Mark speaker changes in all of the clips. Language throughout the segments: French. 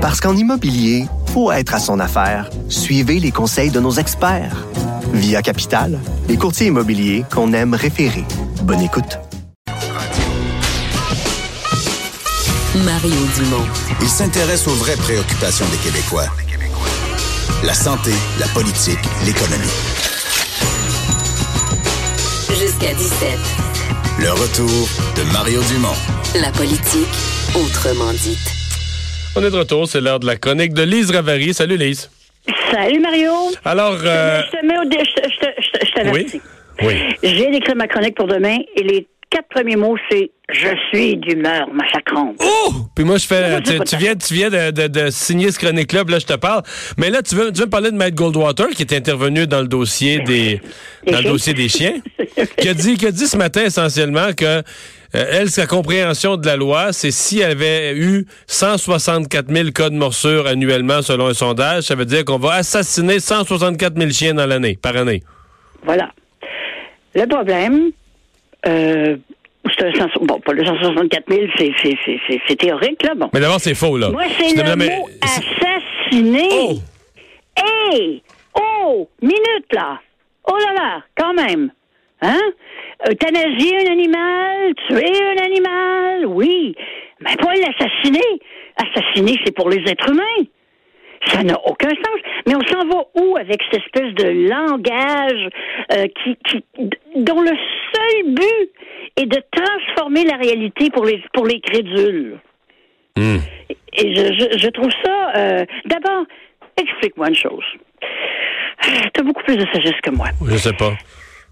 Speaker 1: Parce qu'en immobilier, faut être à son affaire. Suivez les conseils de nos experts. Via Capital, les courtiers immobiliers qu'on aime référer. Bonne écoute.
Speaker 2: Mario Dumont.
Speaker 3: Il s'intéresse aux vraies préoccupations des Québécois. La santé, la politique, l'économie.
Speaker 2: Jusqu'à 17.
Speaker 3: Le retour de Mario Dumont.
Speaker 2: La politique, autrement dite.
Speaker 4: On est de retour, c'est l'heure de la chronique de Lise Ravary. Salut Lise.
Speaker 5: Salut Mario.
Speaker 4: Alors, euh,
Speaker 5: Je te mets au dé- je te- je te- je te- je
Speaker 4: oui, oui.
Speaker 5: J'ai d'écrire ma chronique pour demain et les quatre premiers mots, c'est Je suis d'humeur massacrante.
Speaker 4: Oh! Puis moi, je fais. Tu, viens, tu viens de, de- de signer ce chronique-là, là, je te parle. Mais là, tu veux, tu veux me parler de Matt Goldwater, qui est intervenu dans le dossier des,
Speaker 5: Des
Speaker 4: dans le
Speaker 5: chiens.
Speaker 4: dossier des chiens, qui a dit, qui a dit ce matin essentiellement que euh, elle, sa compréhension de la loi, c'est si elle avait eu 164 000 cas de morsure annuellement selon un sondage, ça veut dire qu'on va assassiner 164 000 chiens dans l'année, par année.
Speaker 5: Voilà. Le problème, euh, c'est un cent- bon, pas le 164 000, c'est- théorique, là. Bon.
Speaker 4: Mais d'abord, c'est faux, là.
Speaker 5: Moi, c'est le
Speaker 4: mais-
Speaker 5: mot assassiner.
Speaker 4: Oh!
Speaker 5: Hey! Oh! Minute, là! Oh là là! Quand même! Hein? Euthanasier un animal, tuer un animal, oui. Mais pas l'assassiner. Assassiner, c'est pour les êtres humains. Ça n'a aucun sens. Mais on s'en va où avec cette espèce de langage euh, qui, qui, dont le seul but est de transformer la réalité pour les, pour les crédules?
Speaker 4: Hmm.
Speaker 5: Et je, je, je trouve ça. euh, D'abord, explique-moi une chose. Tu as beaucoup plus de sagesse que moi.
Speaker 4: Je sais pas.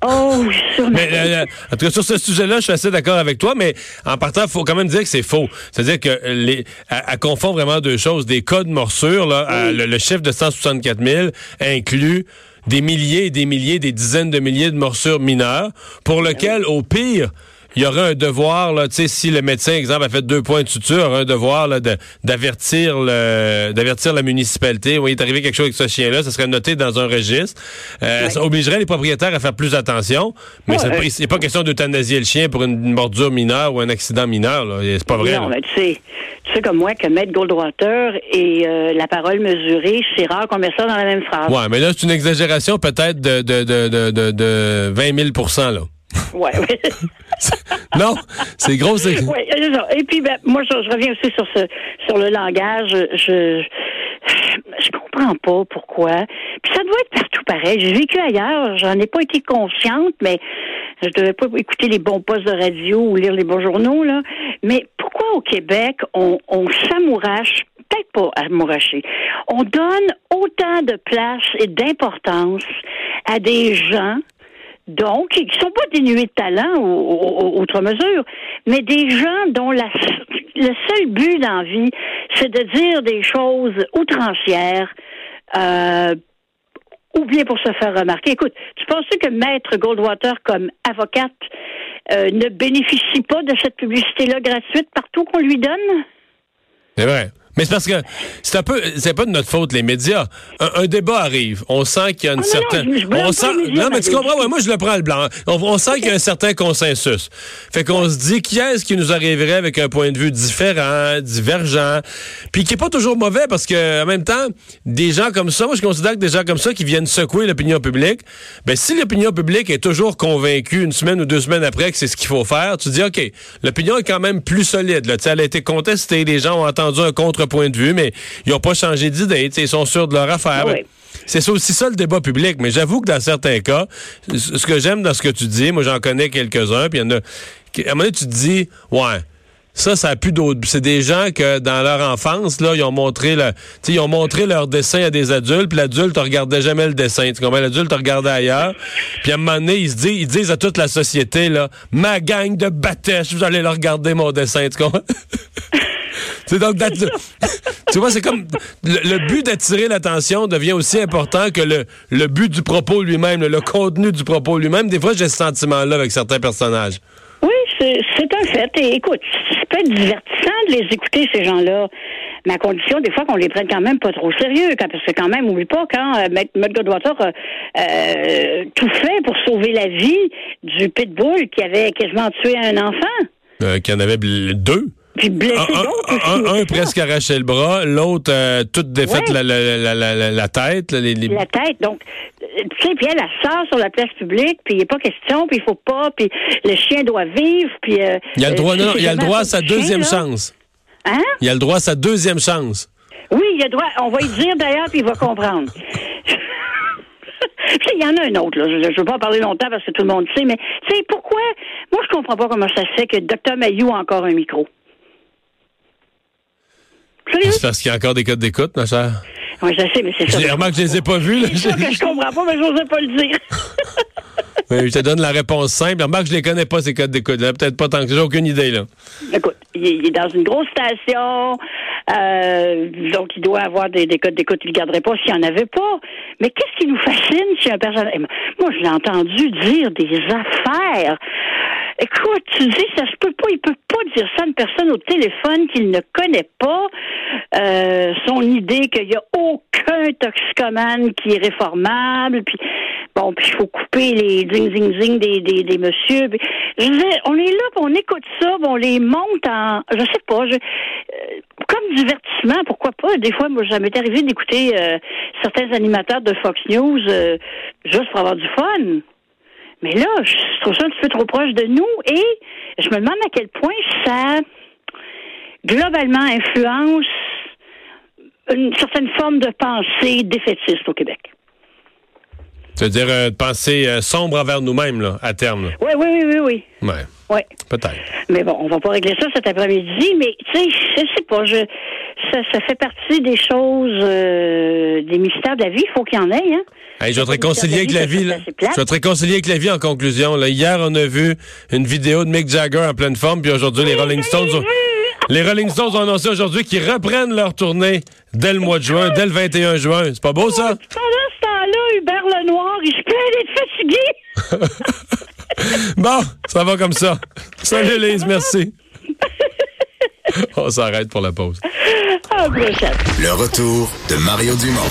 Speaker 5: Oh, sur
Speaker 4: Mais euh, en tout cas, sur ce sujet-là, je suis assez d'accord avec toi, mais en partant, il faut quand même dire que c'est faux. C'est-à-dire que euh, les, elle, elle confond vraiment deux choses. Des cas de morsure, là, à- le, le chiffre de 164 000 inclut des milliers et des milliers, des dizaines de milliers de morsures mineures, pour lequel, au pire, il y aurait un devoir, là, tu sais, si le médecin, exemple, a fait deux points de suture, aurait un devoir là, de- d'avertir d'avertir la municipalité. Oui, il est arrivé quelque chose avec ce chien-là, ça serait noté dans un registre. Euh, Ça obligerait les propriétaires à faire plus attention. Mais
Speaker 5: Ouais.
Speaker 4: c'est pas- c'est pas question d'euthanasier le chien pour une mordure mineure ou un accident mineur. là. C'est pas vrai.
Speaker 5: Non,
Speaker 4: là.
Speaker 5: mais tu sais, tu sais comme moi que Maître Goldwater et euh, la parole mesurée, c'est rare qu'on met ça dans la même phrase.
Speaker 4: Ouais, mais là, c'est une exagération peut-être de, de, de, de, de, de 20 000 là.
Speaker 5: Ouais, ouais.
Speaker 4: non, c'est gros.
Speaker 5: Oui, c'est ça. Et puis, ben, moi, je, je reviens aussi sur ce, sur le langage. Je, je comprends pas pourquoi. Puis ça doit être partout pareil. J'ai vécu ailleurs. J'en ai pas été consciente, mais je devais pas écouter les bons postes de radio ou lire les bons journaux, là. Mais pourquoi au Québec, on, on s'amourache, peut-être pas amouracher, on donne autant de place et d'importance à des gens donc, qui sont pas dénués de talent, ou, ou- ou- outre mesure, mais des gens dont la, le seul but dans vie, c'est de dire des choses outrancières, euh, ou bien pour se faire remarquer. Écoute, tu penses que Maître Goldwater, comme avocate, euh, ne bénéficie pas de cette publicité-là gratuite partout qu'on lui donne?
Speaker 4: C'est vrai. Mais c'est parce que c'est un peu, c'est pas de notre faute les médias. Un, un débat arrive, on sent qu'il y a une
Speaker 5: Ah, non, non,
Speaker 4: certaine, on sent,
Speaker 5: médias,
Speaker 4: non mais tu comprends, ouais, moi je le prends le blanc. On, on sent qu'il y a un certain consensus. Fait qu'on se dit qui est-ce qui nous arriverait avec un point de vue différent, divergent, puis qui est pas toujours mauvais parce que en même temps, des gens comme ça, moi je considère que des gens comme ça qui viennent secouer l'opinion publique, ben si l'opinion publique est toujours convaincue une semaine ou deux semaines après que c'est ce qu'il faut faire, tu dis ok, l'opinion est quand même plus solide. Là, elle a été contestée, les gens ont entendu un contrepoint de vue, mais ils n'ont pas changé d'idée, ils sont sûrs de leur affaire.
Speaker 5: Oui.
Speaker 4: Ben, C'est ça aussi ça le débat public, mais j'avoue que dans certains cas, ce que j'aime dans ce que tu dis, moi j'en connais quelques-uns, puis il y en a. À un moment donné, tu te dis, ouais. Ça, ça a plus d'autres. C'est des gens que dans leur enfance, là, ils ont montré le, ils ont montré leur dessin à des adultes, puis l'adulte ne regardait jamais le dessin. Tu comprends? L'adulte regardait ailleurs. Puis à un moment donné, ils se disent, ils disent à toute la société, là, ma gang de bâtèches, vous allez leur regarder mon dessin. Tu comprends? C'est donc tu vois, c'est comme le, le but d'attirer l'attention devient aussi important que le, le but du propos lui-même, le, le contenu du propos lui-même. Des fois, j'ai ce sentiment-là avec certains personnages.
Speaker 5: Oui, c'est c'est un fait. Et écoute, ça peut être divertissant de les écouter, ces gens-là. Mais à condition, des fois, qu'on les prenne quand même pas trop sérieux. Quand, parce que quand même, oublie pas, quand euh, Matt a euh, tout fait pour sauver la vie du pitbull qui avait quasiment tué un enfant.
Speaker 4: Euh, Qu'il y en avait deux.
Speaker 5: Puis blesser
Speaker 4: Un,
Speaker 5: d'autres
Speaker 4: un-
Speaker 5: aussi.
Speaker 4: un- un
Speaker 5: c'est ça.
Speaker 4: presque arraché le bras, l'autre euh, toute défaite
Speaker 5: Ouais.
Speaker 4: la, la, la, la, tête. les, les-
Speaker 5: la tête. Donc, euh, tu sais, puis elle, elle sort sur la place publique, puis il n'est pas question, puis il faut pas, puis le chien doit vivre, puis... euh,
Speaker 4: Il a le droit,
Speaker 5: euh,
Speaker 4: non, il a le droit à sa
Speaker 5: chien,
Speaker 4: deuxième chance.
Speaker 5: Hein?
Speaker 4: Il a le droit à sa deuxième chance.
Speaker 5: Oui, il a le droit. On va lui dire d'ailleurs, puis il va comprendre. Puis il y en a un autre, là. Je ne veux pas en parler longtemps parce que tout le monde sait, mais tu sais, pourquoi? Moi, je comprends pas comment ça se fait que Dr. Mayou a encore un micro. Sérieux?
Speaker 4: C'est parce qu'il y a encore des codes d'écoute, ma chère.
Speaker 5: Oui, je sais, mais c'est ça.
Speaker 4: J'ai remarqué que je les ai pas vus.
Speaker 5: C'est ça que je comprends pas, mais je n'osais pas le dire.
Speaker 4: Oui, je te donne la réponse simple. Remarque que je les connais pas, ces codes d'écoute. là. Peut-être pas tant que j'ai aucune idée, là.
Speaker 5: Écoute, il est, dans une grosse station, euh, donc il doit avoir des, des codes d'écoute, il ne le garderait pas s'il n'y en avait pas. Mais qu'est-ce qui nous fascine si un personnage... Moi, je l'ai entendu dire des affaires. Écoute, tu dis, ça se peut pas, il peut pas dire ça à une personne au téléphone qu'il ne connaît pas. Euh, son idée qu'il n'y a aucun toxicomane qui est réformable, puis bon, puis il faut couper les ding ding ding des, des, des messieurs. Puis, je dire, on est là, puis on écoute ça, puis on les monte en, je sais pas, je, euh, comme divertissement, pourquoi pas? Des fois, moi, ça m'est arrivé d'écouter euh, certains animateurs de Fox News euh, juste pour avoir du fun. Mais là, je trouve ça un petit peu trop proche de nous et je me demande à quel point ça globalement influence une certaine forme de pensée défaitiste au Québec.
Speaker 4: C'est-à-dire euh, de penser euh, sombre envers nous-mêmes, là, à terme. là?
Speaker 5: Oui, oui, oui, oui, oui.
Speaker 4: Ouais,
Speaker 5: Ouais.
Speaker 4: peut-être.
Speaker 5: Mais bon, on va pas régler ça cet après-midi, mais tu sais, je sais pas, je ça, ça fait partie des choses, euh, des mystères de la vie. Il faut qu'il y en ait, hein.
Speaker 4: Hey, je vais te réconcilier avec la vie. Là. Je vais te réconcilier avec la vie en conclusion. Là. Hier, on a vu une vidéo de Mick Jagger en pleine forme, puis aujourd'hui, les Rolling Stones ont... Les Rolling Stones ont annoncé aujourd'hui qu'ils reprennent leur tournée dès le mois de juin, dès le 21 juin. C'est pas beau, ça?
Speaker 5: Pendant ce temps-là, Hubert Lenoir, il se plaint d'être fatigué.
Speaker 4: Bon, ça va comme ça. Salut, Lise, merci. On s'arrête pour la pause.
Speaker 5: Ah.
Speaker 3: Le retour de Mario Dumont.